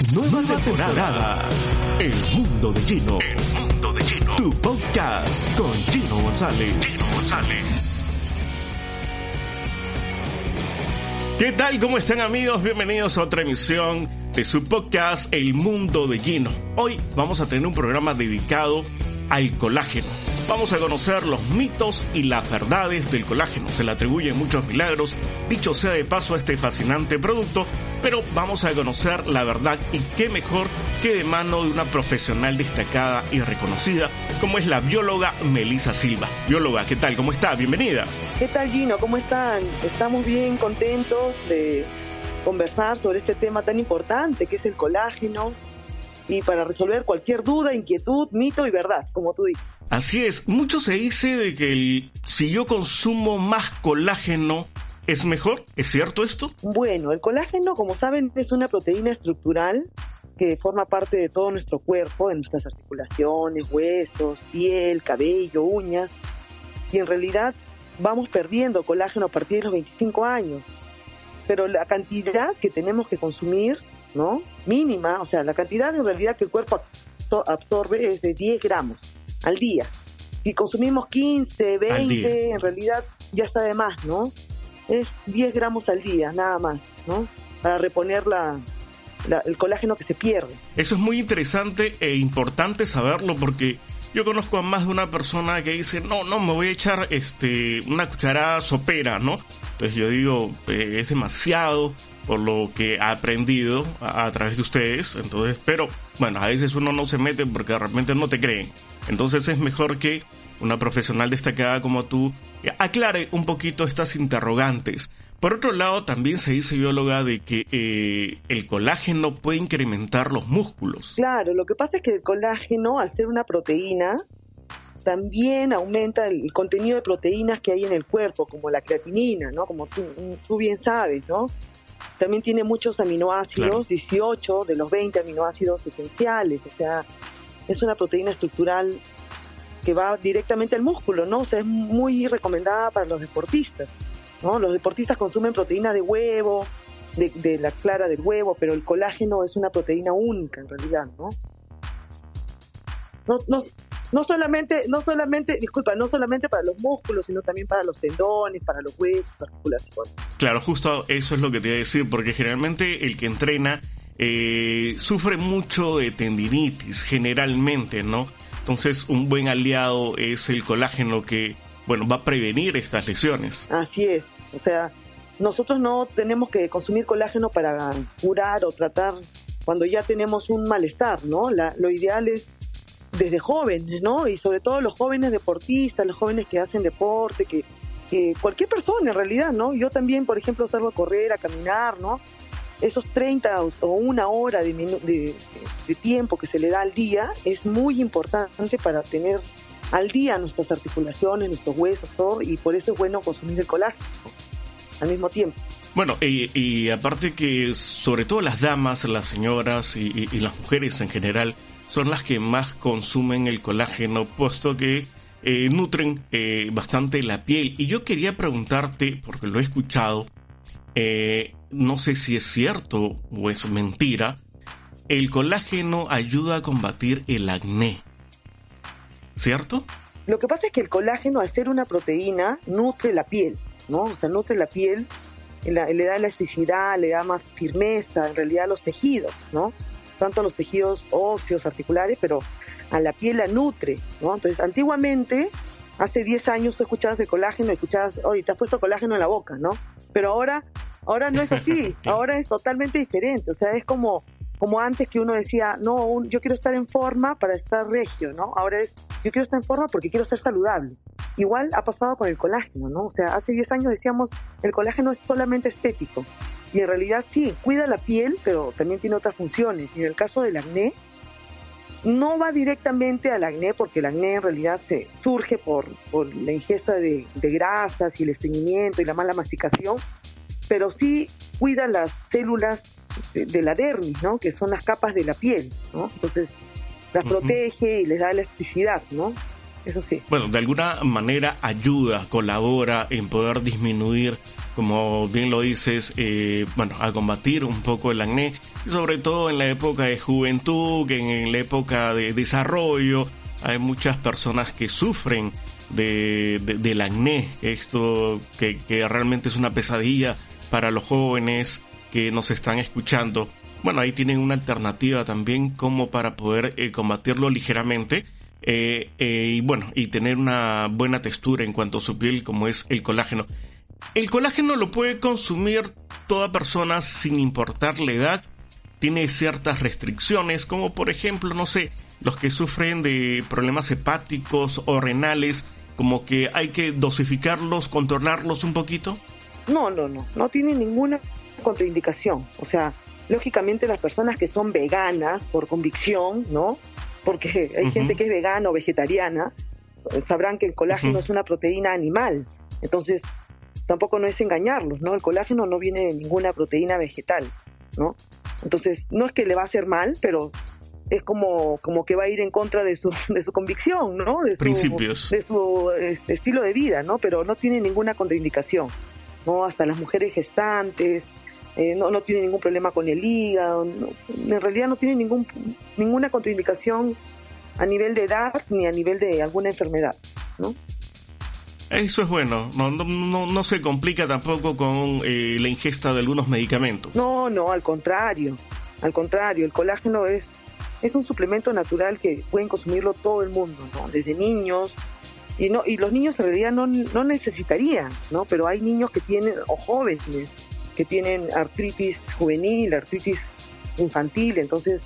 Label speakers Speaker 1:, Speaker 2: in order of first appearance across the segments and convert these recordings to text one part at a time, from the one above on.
Speaker 1: Nueva temporada. El mundo de Gino. El mundo de Gino. Tu podcast con Gino González. Gino González. ¿Qué tal? ¿Cómo están amigos? Bienvenidos a otra emisión de su podcast El mundo de Gino. Hoy vamos a tener un programa dedicado al colágeno. Vamos a conocer los mitos y las verdades del colágeno. Se le atribuyen muchos milagros, dicho sea de paso a este fascinante producto, pero vamos a conocer la verdad y qué mejor que de mano de una profesional destacada y reconocida como es la bióloga Melisa Silva. Bióloga, ¿qué tal? ¿Cómo está? Bienvenida.
Speaker 2: ¿Qué tal Gino? ¿Cómo están? Estamos bien contentos de conversar sobre este tema tan importante que es el colágeno y para resolver cualquier duda, inquietud, mito y verdad, como tú dices.
Speaker 1: Así es, mucho se dice de que si yo consumo más colágeno, ¿es mejor? ¿Es cierto esto?
Speaker 2: Bueno, el colágeno, como saben, es una proteína estructural que forma parte de todo nuestro cuerpo, de nuestras articulaciones, huesos, piel, cabello, uñas, y en realidad vamos perdiendo colágeno a partir de los 25 años. Pero la cantidad que tenemos que consumir ¿no? Mínima, o sea, la cantidad en realidad que el cuerpo absorbe es de 10 gramos al día. Si consumimos 15, 20, en realidad ya está de más, ¿no? Es 10 gramos al día, nada más, ¿no? Para reponer la, el colágeno que se pierde.
Speaker 1: Eso es muy interesante e importante saberlo porque yo conozco a más de una persona que dice, no, no, me voy a echar este, una cucharada sopera, ¿no? Entonces yo digo, eh, es demasiado, por lo que ha aprendido a, través de ustedes. Entonces, pero bueno, a veces uno no se mete porque realmente no te creen. Entonces es mejor que una profesional destacada como tú aclare un poquito estas interrogantes. Por otro lado, también se dice bióloga de que eh, el colágeno puede incrementar los músculos.
Speaker 2: Claro, lo que pasa es que el colágeno, al ser una proteína, también aumenta el contenido de proteínas que hay en el cuerpo, como la creatinina, ¿no? Como tú, tú bien sabes, ¿no? También tiene muchos aminoácidos, 18 de los 20 aminoácidos esenciales, o sea, es una proteína estructural que va directamente al músculo, ¿no? O sea, es muy recomendada para los deportistas, ¿no? Los deportistas consumen proteína de huevo, de, de la clara del huevo, pero el colágeno es una proteína única en realidad, ¿no? No, no, no solamente, no solamente, disculpa, no solamente para los músculos, sino también para los tendones, para los huesos, articulaciones.
Speaker 1: Claro, justo eso es lo que te iba a decir, porque generalmente el que entrena eh, sufre mucho de tendinitis, generalmente, ¿no? Entonces, un buen aliado es el colágeno que, bueno, va a prevenir estas lesiones.
Speaker 2: Así es, o sea, nosotros no tenemos que consumir colágeno para curar o tratar cuando ya tenemos un malestar, ¿no? La, lo ideal es desde jóvenes, ¿no? Y sobre todo los jóvenes deportistas, los jóvenes que hacen deporte, que, cualquier persona en realidad, ¿no? Yo también, por ejemplo, salgo a correr, a caminar, ¿no? Esos 30 o una hora de, tiempo que se le da al día es muy importante para tener al día nuestras articulaciones, nuestros huesos, todo, y por eso es bueno consumir el colágeno al mismo tiempo.
Speaker 1: Bueno, y, aparte que sobre todo las damas, las señoras y, las mujeres en general son las que más consumen el colágeno, puesto que eh, nutren eh, bastante la piel. Y yo quería preguntarte, porque lo he escuchado, eh, no sé si es cierto o es mentira, el colágeno ayuda a combatir el acné. ¿Cierto?
Speaker 2: Lo que pasa es que el colágeno, al ser una proteína, nutre la piel, ¿no? O sea, nutre la piel, le da elasticidad, le da más firmeza, en realidad, a los tejidos, ¿no? tanto a los tejidos óseos, articulares, pero a la piel la nutre, ¿no? Entonces, antiguamente, hace 10 años tú escuchabas el colágeno, escuchabas, oye, te has puesto colágeno en la boca, ¿no? Pero ahora, ahora no es así, ahora es totalmente diferente, o sea, es como, como antes que uno decía, no, yo quiero estar en forma para estar regio, ¿no? Ahora es, yo quiero estar en forma porque quiero estar saludable. Igual ha pasado con el colágeno, ¿no? O sea, hace 10 años decíamos, el colágeno es solamente estético. Y en realidad sí, cuida la piel, pero también tiene otras funciones. Y en el caso del acné, no va directamente al acné porque el acné en realidad se surge por, por la ingesta de, grasas y el estreñimiento y la mala masticación, pero sí cuida las células de, la dermis, ¿no? Que son las capas de la piel, ¿no? Entonces las protege y les da elasticidad, ¿no? Eso sí.
Speaker 1: Bueno, de alguna manera ayuda, colabora en poder disminuir como bien lo dices, eh, bueno, a combatir un poco el acné, y sobre todo en la época de juventud, que en la época de desarrollo, hay muchas personas que sufren de, del acné, esto que, que realmente es una pesadilla para los jóvenes que nos están escuchando. Bueno, ahí tienen una alternativa también como para poder eh, combatirlo ligeramente. Eh, eh, y bueno, y tener una buena textura en cuanto a su piel como es el colágeno. El colágeno lo puede consumir toda persona sin importar la edad. Tiene ciertas restricciones, como por ejemplo, no sé, los que sufren de problemas hepáticos o renales, como que hay que dosificarlos, controlarlos un poquito.
Speaker 2: No, no, no, no tiene ninguna contraindicación. O sea, lógicamente las personas que son veganas por convicción, ¿no? Porque hay gente que es vegana o vegetariana, sabrán que el colágeno es una proteína animal. Entonces, tampoco no es engañarlos, ¿no? El colágeno no viene de ninguna proteína vegetal, ¿no? Entonces, no es que le va a hacer mal, pero es como, como que va a ir en contra de su, de su convicción, ¿no? De su,
Speaker 1: Principios.
Speaker 2: De su este, estilo de vida, ¿no? Pero no tiene ninguna contraindicación, ¿no? Hasta las mujeres gestantes, eh, no, no tiene ningún problema con el hígado, en realidad no tiene ningún, ninguna contraindicación a nivel de edad ni a nivel de alguna enfermedad, ¿no?
Speaker 1: Eso es bueno, no, no, no se complica tampoco con eh, la ingesta de algunos medicamentos.
Speaker 2: No, no, al contrario, al contrario, el colágeno es, es un suplemento natural que pueden consumirlo todo el mundo, ¿no? Desde niños, y no y los niños en realidad no, no necesitarían, ¿no? Pero hay niños que tienen, o jóvenes, que tienen artritis juvenil, artritis infantil, entonces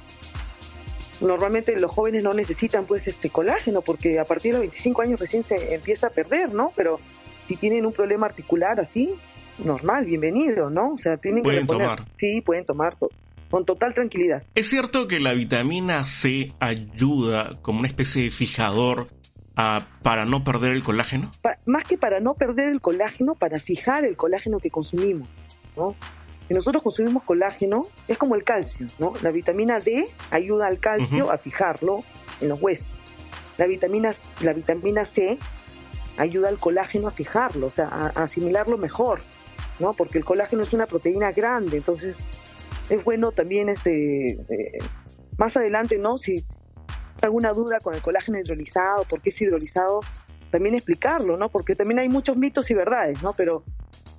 Speaker 2: normalmente los jóvenes no necesitan pues este colágeno porque a partir de los 25 años recién se empieza a perder, ¿no? Pero si tienen un problema articular así, normal, bienvenido, ¿no? O sea, tienen
Speaker 1: pueden tomar.
Speaker 2: Sí, pueden tomar con total tranquilidad.
Speaker 1: Es cierto que la vitamina C ayuda como una especie de fijador para no perder el colágeno.
Speaker 2: más que para no perder el colágeno, para fijar el colágeno que consumimos. ¿no? Si nosotros consumimos colágeno, es como el calcio, ¿no? La vitamina D ayuda al calcio a fijarlo en los huesos. La vitamina, la vitamina C ayuda al colágeno a fijarlo, o sea, a, asimilarlo mejor, ¿no? Porque el colágeno es una proteína grande, entonces es bueno también este eh, más adelante, ¿no? Si alguna duda con el colágeno hidrolizado, por qué es hidrolizado, también explicarlo, ¿no? Porque también hay muchos mitos y verdades, ¿no? Pero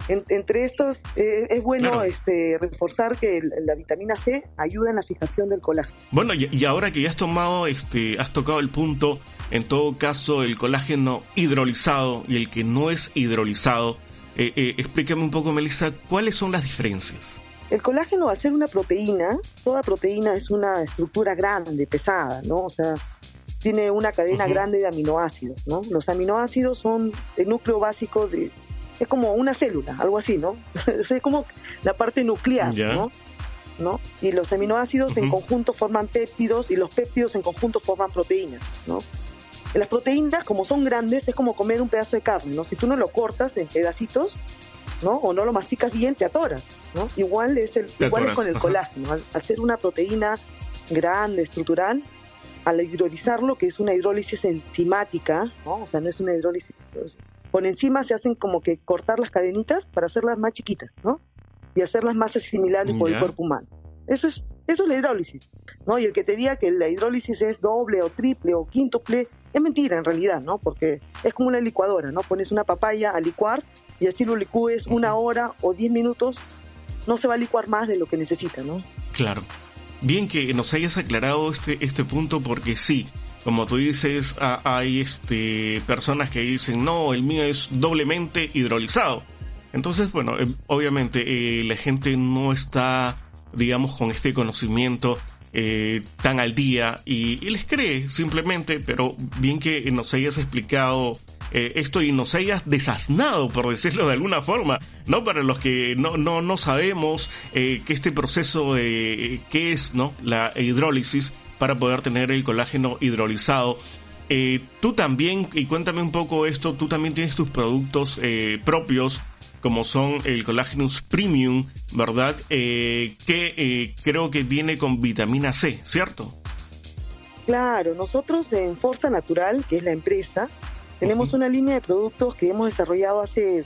Speaker 2: entre estos eh, es bueno este, reforzar que la vitamina C ayuda en la fijación del colágeno.
Speaker 1: Bueno, y, ahora que ya has tomado, este, has tocado el punto, en todo caso, el colágeno hidrolizado y el que no es hidrolizado, eh, eh, explícame un poco, Melissa, ¿cuáles son las diferencias?
Speaker 2: El colágeno, al ser una proteína, toda proteína es una estructura grande, pesada, ¿no? O sea, tiene una cadena grande de aminoácidos, ¿no? Los aminoácidos son el núcleo básico de, es como una célula, algo así, ¿no? es como la parte nuclear, ¿no? ¿no? Y los aminoácidos en conjunto forman péptidos y los péptidos en conjunto forman proteínas, ¿no? Las proteínas, como son grandes, es como comer un pedazo de carne, ¿no? Si tú no lo cortas en pedacitos, ¿no? O no lo masticas bien, te atoras, ¿no? Igual es, el, igual es con el colágeno. Al, al, ser una proteína grande, estructural, al hidrolizarlo, que es una hidrólisis enzimática, ¿no? O sea, no es una hidrólisis por encima se hacen como que cortar las cadenitas para hacerlas más chiquitas, ¿no? Y hacerlas más asimilables por el cuerpo humano. Eso es, eso es la hidrólisis, ¿no? Y el que te diga que la hidrólisis es doble o triple o quíntuple, es mentira en realidad, ¿no? Porque es como una licuadora, ¿no? Pones una papaya a licuar y así lo licúes una hora o diez minutos, no se va a licuar más de lo que necesita, ¿no?
Speaker 1: Claro. Bien que nos hayas aclarado este, este punto porque sí, como tú dices, hay este, personas que dicen, no, el mío es doblemente hidrolizado. Entonces, bueno, eh, obviamente eh, la gente no está, digamos, con este conocimiento eh, tan al día y, les cree simplemente, pero bien que nos hayas explicado esto y nos hayas desasnado, por decirlo de alguna forma, ¿no? Para los que no, no, no sabemos que este proceso de qué es, ¿no? La hidrólisis para poder tener el colágeno hidrolizado. Eh, tú también, y cuéntame un poco esto, tú también tienes tus productos eh, propios, como son el Collagenus Premium, ¿verdad? Eh, que creo que viene con vitamina C, ¿cierto?
Speaker 2: Claro, nosotros en Forza Natural, que es la empresa, tenemos una línea de productos que hemos desarrollado hace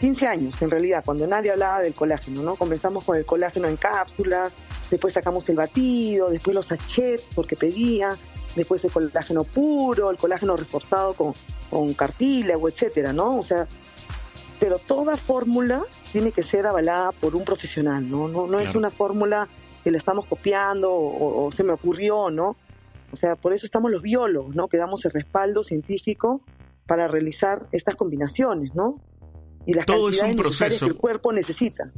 Speaker 2: 15 años en realidad, cuando nadie hablaba del colágeno, ¿no? Comenzamos con el colágeno en cápsulas, después sacamos el batido, después los sachets porque pedía, después el colágeno puro, el colágeno reforzado con, con cartílago, etcétera, ¿no? O sea, pero toda fórmula tiene que ser avalada por un profesional, ¿no? No, no es una fórmula que la estamos copiando o, se me ocurrió, ¿no? O sea, por eso estamos los biólogos, ¿no? Que damos el respaldo científico para realizar estas combinaciones, ¿no?
Speaker 1: Y las Todo es un proceso.
Speaker 2: que el cuerpo necesita.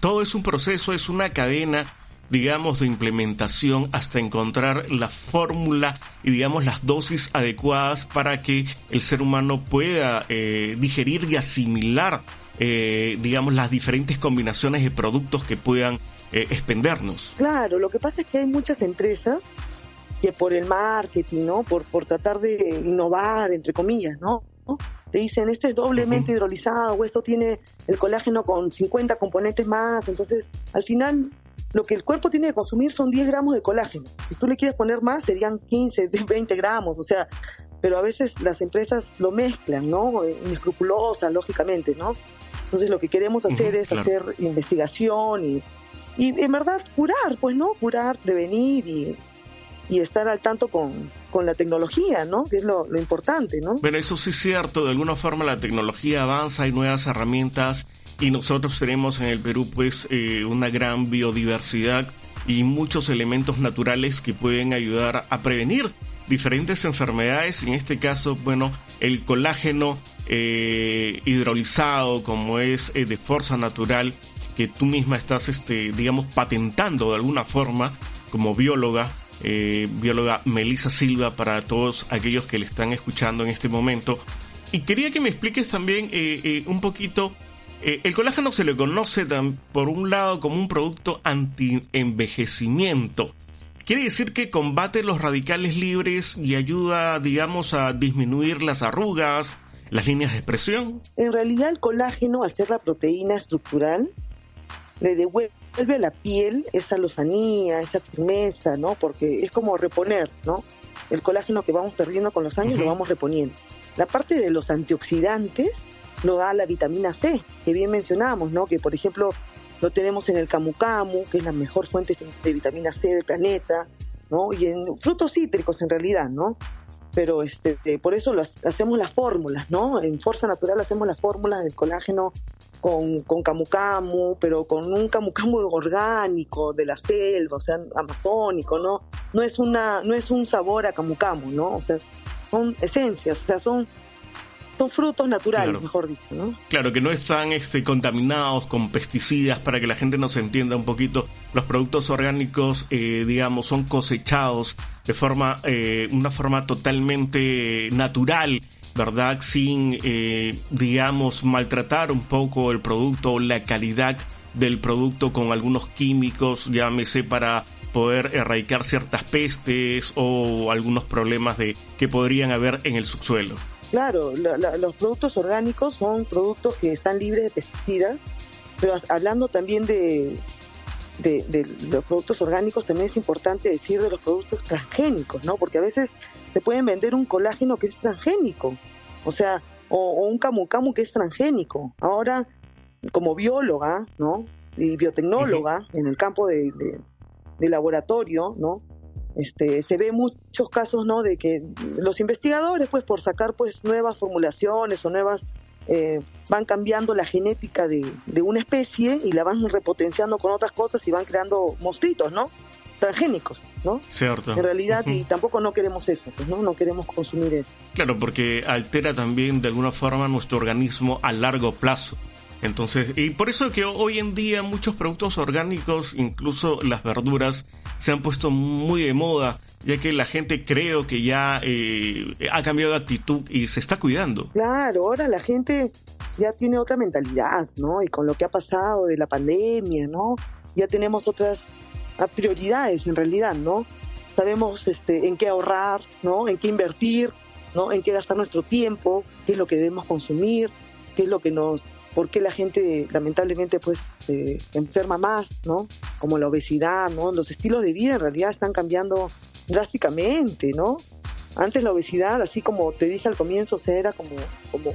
Speaker 1: Todo es un proceso, es una cadena digamos, de implementación hasta encontrar la fórmula y, digamos, las dosis adecuadas para que el ser humano pueda eh, digerir y asimilar, eh, digamos, las diferentes combinaciones de productos que puedan eh, expendernos.
Speaker 2: Claro, lo que pasa es que hay muchas empresas que por el marketing, ¿no? Por, por tratar de innovar, entre comillas, ¿no? Te dicen, esto es doblemente hidrolizado, o esto tiene el colágeno con 50 componentes más, entonces al final lo que el cuerpo tiene que consumir son 10 gramos de colágeno. Si tú le quieres poner más, serían 15, 20 gramos, o sea, pero a veces las empresas lo mezclan, ¿no? Inescrupulosas, lógicamente, ¿no? Entonces lo que queremos hacer es hacer investigación y, y en verdad curar, pues, ¿no? Curar, prevenir y, y estar al tanto con, con la tecnología, ¿no? Que es lo, importante, ¿no?
Speaker 1: Bueno, eso sí es cierto, de alguna forma la tecnología avanza, hay nuevas herramientas y nosotros tenemos en el Perú pues eh, una gran biodiversidad y muchos elementos naturales que pueden ayudar a prevenir diferentes enfermedades. En este caso, bueno, el colágeno eh, hidrolizado, como es eh, de fuerza natural, que tú misma estás, este, digamos, patentando de alguna forma como bióloga, bióloga Melissa Silva, para todos aquellos que le están escuchando en este momento. Y quería que me expliques también un poquito eh, el colágeno se le conoce por un lado como un producto anti-envejecimiento. Quiere decir que combate los radicales libres y ayuda, digamos, a disminuir las arrugas, las líneas de expresión.
Speaker 2: En realidad el colágeno, al ser la proteína estructural, le devuelve a la piel esa lozanía, esa firmeza, ¿no? Porque es como reponer, ¿no? El colágeno que vamos perdiendo con los años lo vamos reponiendo. La parte de los antioxidantes lo da la vitamina C, que bien mencionamos, ¿no? Que por ejemplo lo tenemos en el camu camu, que es la mejor fuente de vitamina C del planeta, ¿no? Y en frutos cítricos en realidad, ¿no? Pero este, por eso hacemos las fórmulas, ¿no? En Fuerza Natural hacemos las fórmulas del colágeno con, con camu camu, pero con un camu camu orgánico, de la selva, o sea, amazónico, ¿no? No es, una, no es un sabor a camu camu, ¿no? O sea, son esencias, o sea, son son frutos naturales, mejor dicho, ¿no?
Speaker 1: Claro, que no están este, contaminados con pesticidas para que la gente nos entienda un poquito. Los productos orgánicos, eh, digamos, son cosechados de forma, eh, una forma totalmente natural, ¿verdad? Sin, eh, digamos, maltratar un poco el producto la calidad del producto con algunos químicos, llámese para poder erradicar ciertas pestes o algunos problemas de que podrían haber en el subsuelo.
Speaker 2: Claro, los productos orgánicos son productos que están libres de pesticidas, pero hablando también de, de, los productos orgánicos, también es importante decir de los productos transgénicos, ¿no? Porque a veces se pueden vender un colágeno que es transgénico, o sea, o, un camu camu que es transgénico. Ahora, como bióloga, ¿no? Y biotecnóloga en el campo de, de laboratorio, ¿no? Este, se ve muchos casos no de que los investigadores pues por sacar pues nuevas formulaciones o nuevas eh, van cambiando la genética de, una especie y la van repotenciando con otras cosas y van creando monstruitos no transgénicos no
Speaker 1: cierto
Speaker 2: en realidad y tampoco no queremos eso pues no no queremos consumir eso
Speaker 1: claro porque altera también de alguna forma nuestro organismo a largo plazo entonces, y por eso que hoy en día muchos productos orgánicos, incluso las verduras, se han puesto muy de moda, ya que la gente creo que ya eh, ha cambiado de actitud y se está cuidando.
Speaker 2: Claro, ahora la gente ya tiene otra mentalidad, ¿no? Y con lo que ha pasado de la pandemia, ¿no? Ya tenemos otras prioridades en realidad, ¿no? Sabemos este, en qué ahorrar, ¿no? En qué invertir, ¿no? En qué gastar nuestro tiempo, qué es lo que debemos consumir, qué es lo que nos por qué la gente lamentablemente pues se enferma más, ¿no? Como la obesidad, ¿no? Los estilos de vida en realidad están cambiando drásticamente, ¿no? Antes la obesidad, así como te dije al comienzo, o sea, era como, como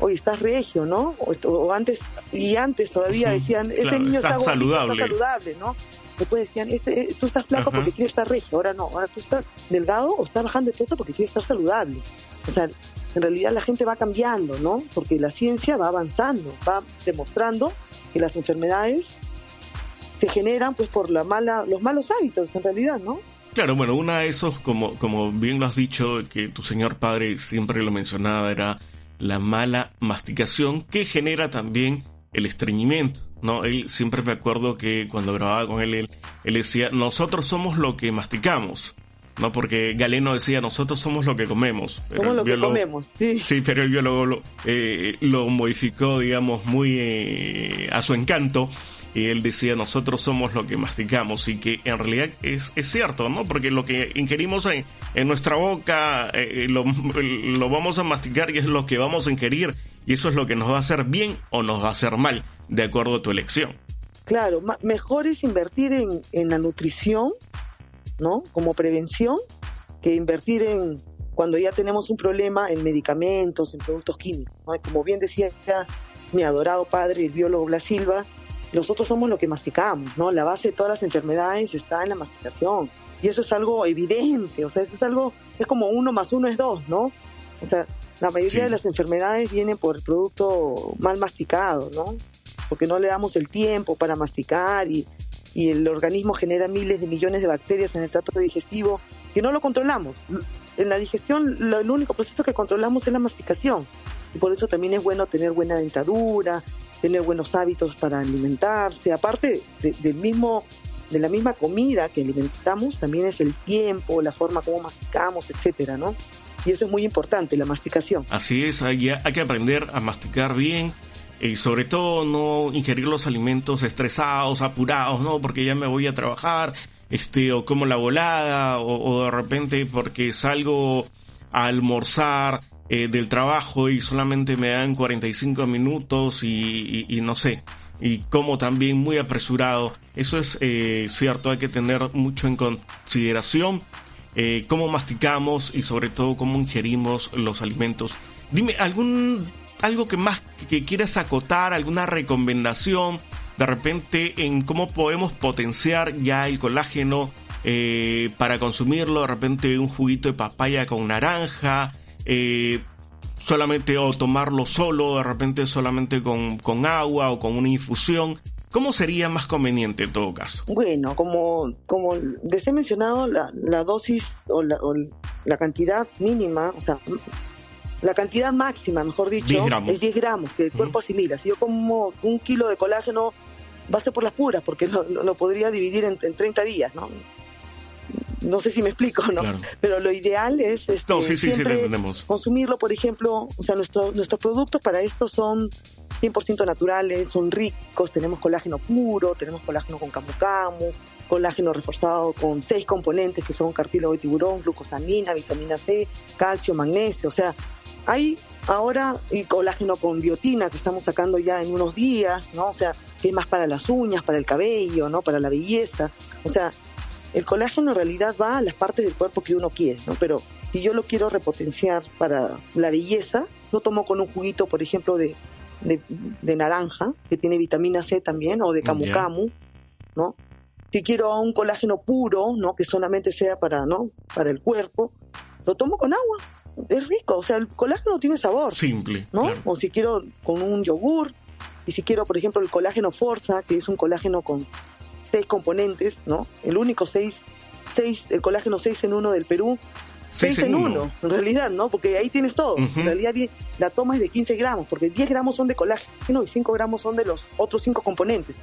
Speaker 2: oye, estás regio, ¿no? O, antes, y antes todavía decían, este niño está, saludable. saludable, ¿no? Después decían, este, tú estás flaco porque quieres estar regio, ahora no, ahora tú estás delgado o estás bajando de peso porque quieres estar saludable. O sea, en realidad la gente va cambiando, ¿no? Porque la ciencia va avanzando, va demostrando que las enfermedades se generan pues por la mala, los malos hábitos en realidad, ¿no?
Speaker 1: Claro, bueno, una de esos, como, como bien lo has dicho, que tu señor padre siempre lo mencionaba, era la mala masticación que genera también el estreñimiento, ¿no? Él siempre me acuerdo que cuando grababa con él, él, él decía, nosotros somos lo que masticamos. ¿no? Porque Galeno decía, nosotros somos lo que comemos.
Speaker 2: Pero lo que comemos, sí.
Speaker 1: Sí, pero el biólogo lo, eh, lo modificó, digamos, muy eh, a su encanto. Y él decía, nosotros somos lo que masticamos. Y que en realidad es, es cierto, ¿no? Porque lo que ingerimos en, en nuestra boca eh, lo, lo vamos a masticar y es lo que vamos a ingerir. Y eso es lo que nos va a hacer bien o nos va a hacer mal, de acuerdo a tu elección.
Speaker 2: Claro, mejor es invertir en, en la nutrición ¿no? Como prevención, que invertir en cuando ya tenemos un problema en medicamentos, en productos químicos. Como bien decía mi adorado padre, el biólogo Blas Silva, nosotros somos lo que masticamos, ¿no? La base de todas las enfermedades está en la masticación. Y eso es algo evidente, o sea, eso es algo, es como uno más uno es dos, ¿no? O sea, la mayoría de las enfermedades vienen por el producto mal masticado, ¿no? Porque no le damos el tiempo para masticar y y el organismo genera miles de millones de bacterias en el trato digestivo que no lo controlamos. En la digestión el único proceso que controlamos es la masticación y por eso también es bueno tener buena dentadura, tener buenos hábitos para alimentarse, aparte del mismo de la misma comida que alimentamos, también es el tiempo, la forma como masticamos, etcétera, ¿no? Y eso es muy importante, la masticación.
Speaker 1: Así es, hay, que aprender a masticar bien, y sobre todo no ingerir los alimentos estresados, apurados, ¿no? Porque ya me voy a trabajar, este, o como la volada, o, de repente porque salgo a almorzar eh, del trabajo y solamente me dan 45 minutos y, y, no sé, y como también muy apresurado. Eso es eh, cierto, hay que tener mucho en consideración eh, cómo masticamos y sobre todo cómo ingerimos los alimentos. Dime, ¿algún algo que más que quieras acotar, alguna recomendación de repente en cómo podemos potenciar ya el colágeno para consumirlo, de repente un juguito de papaya con naranja, eh, solamente o tomarlo solo, de repente solamente con, con agua o con una infusión. ¿Cómo sería más conveniente en todo caso?
Speaker 2: Bueno, como, como les he mencionado, la, la dosis o la, o la cantidad mínima, o sea, la cantidad máxima, mejor dicho, es 10 gramos que el cuerpo asimila. Si yo como un kilo de colágeno, va a ser por las puras, porque lo, podría dividir en, 30 días, ¿no? No sé si me explico, ¿no? Pero lo ideal es este, siempre consumirlo, por ejemplo, o sea, nuestro, nuestros productos para esto son 100% naturales, son ricos, tenemos colágeno puro, tenemos colágeno con camu camu, colágeno reforzado con seis componentes que son cartílago de tiburón, glucosamina, vitamina C, calcio, magnesio, o sea, hay ahora el colágeno con biotina que estamos sacando ya en unos días, ¿no? O sea, que es más para las uñas, para el cabello, ¿no? Para la belleza. O sea, el colágeno en realidad va a las partes del cuerpo que uno quiere, ¿no? Pero si yo lo quiero repotenciar para la belleza, lo tomo con un juguito, por ejemplo, de, de, naranja, que tiene vitamina C también, o de camu camu, ¿no? Si quiero un colágeno puro, ¿no? Que solamente sea para, ¿no? Para el cuerpo, lo tomo con agua, es rico, o sea, el colágeno tiene sabor.
Speaker 1: Simple.
Speaker 2: ¿No? O si quiero con un yogur, y si quiero, por ejemplo, el colágeno Forza, que es un colágeno con seis componentes, ¿no? El único seis, seis el colágeno 6 en 1 del Perú, 6 en 1, en realidad, ¿no? Porque ahí tienes todo. En realidad la toma es de 15 gramos, porque 10 gramos son de colágeno y 5 gramos son de los otros 5 componentes.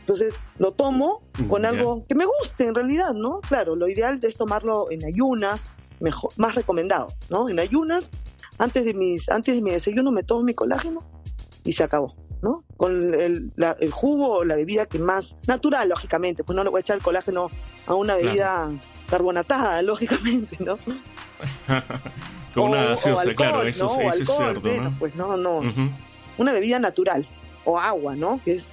Speaker 2: Entonces lo tomo con algo que me guste en realidad, ¿no? Claro, lo ideal es tomarlo en ayunas, mejor, más recomendado, ¿no? En ayunas, antes de mis, antes de mi desayuno me tomo mi colágeno y se acabó, ¿no? Con el, el jugo la bebida que más natural, lógicamente, pues no le voy a echar el colágeno a una bebida carbonatada, lógicamente, ¿no?
Speaker 1: Con una gaseosa, claro, eso, es cierto, ¿no?
Speaker 2: Pues no, no. Una bebida natural o agua, ¿no? Que es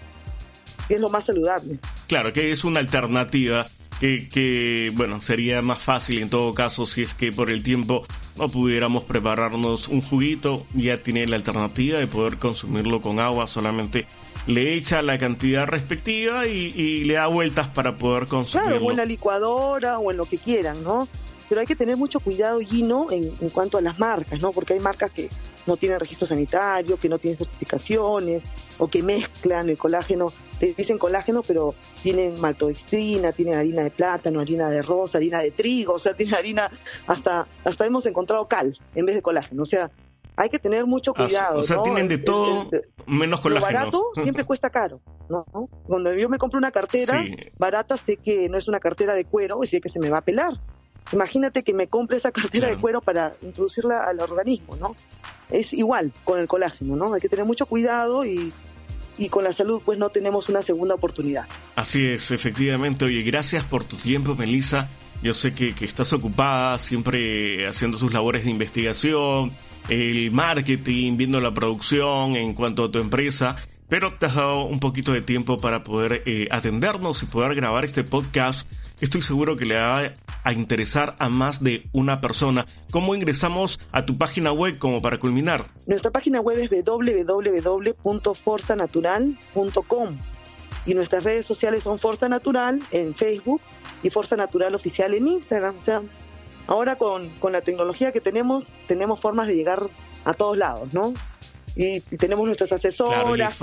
Speaker 2: que es lo más saludable.
Speaker 1: Claro, que es una alternativa que, que, bueno, sería más fácil en todo caso si es que por el tiempo no pudiéramos prepararnos un juguito, ya tiene la alternativa de poder consumirlo con agua, solamente le echa la cantidad respectiva y, le da vueltas para poder consumirlo.
Speaker 2: Claro, o en la licuadora o en lo que quieran, ¿no? Pero hay que tener mucho cuidado, Gino, en, en cuanto a las marcas, ¿no? Porque hay marcas que no tienen registro sanitario, que no tienen certificaciones o que mezclan el colágeno te dicen colágeno, pero tienen maltodextrina, tienen harina de plátano, harina de rosa, harina de trigo, o sea, tienen harina, hasta, hasta hemos encontrado cal en vez de colágeno, o sea, hay que tener mucho ah, cuidado.
Speaker 1: o sea, tienen de todo menos colágeno.
Speaker 2: Lo barato siempre cuesta caro, ¿no? Cuando yo me compro una cartera barata, sé que no es una cartera de cuero y sé que se me va a pelar. Imagínate que me compre esa cartera de cuero para introducirla al organismo, ¿no? Es igual con el colágeno, ¿no? Hay que tener mucho cuidado y y con la salud pues no tenemos una segunda oportunidad.
Speaker 1: Así es, efectivamente. Oye, gracias por tu tiempo, Melissa. Yo sé que, que, estás ocupada siempre haciendo sus labores de investigación, el marketing, viendo la producción en cuanto a tu empresa, pero te has dado un poquito de tiempo para poder eh, atendernos y poder grabar este podcast. Estoy seguro que le va a interesar a más de una persona. ¿Cómo ingresamos a tu página web como para culminar?
Speaker 2: Nuestra página web es www.forzanatural.com y nuestras redes sociales son Forza Natural en Facebook y Forza Natural Oficial en Instagram. O sea, ahora con, con la tecnología que tenemos, tenemos formas de llegar a todos lados, ¿no? Y, tenemos nuestras asesoras,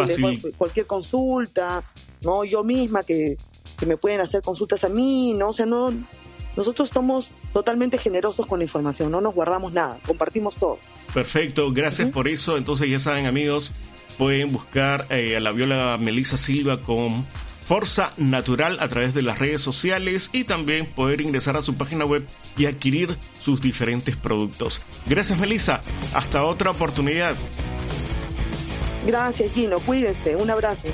Speaker 2: cualquier consulta, ¿no? Yo misma que, que me pueden hacer consultas a mí, ¿no? O sea, no, nosotros somos totalmente generosos con la información, no nos guardamos nada, compartimos todo.
Speaker 1: Perfecto, gracias por eso. Entonces ya saben amigos, pueden buscar eh, a la Viola Melissa Silva con Forza Natural a través de las redes sociales y también poder ingresar a su página web y adquirir sus diferentes productos. Gracias Melissa, hasta otra oportunidad.
Speaker 2: Gracias, Gino. Cuídense. Un abrazo.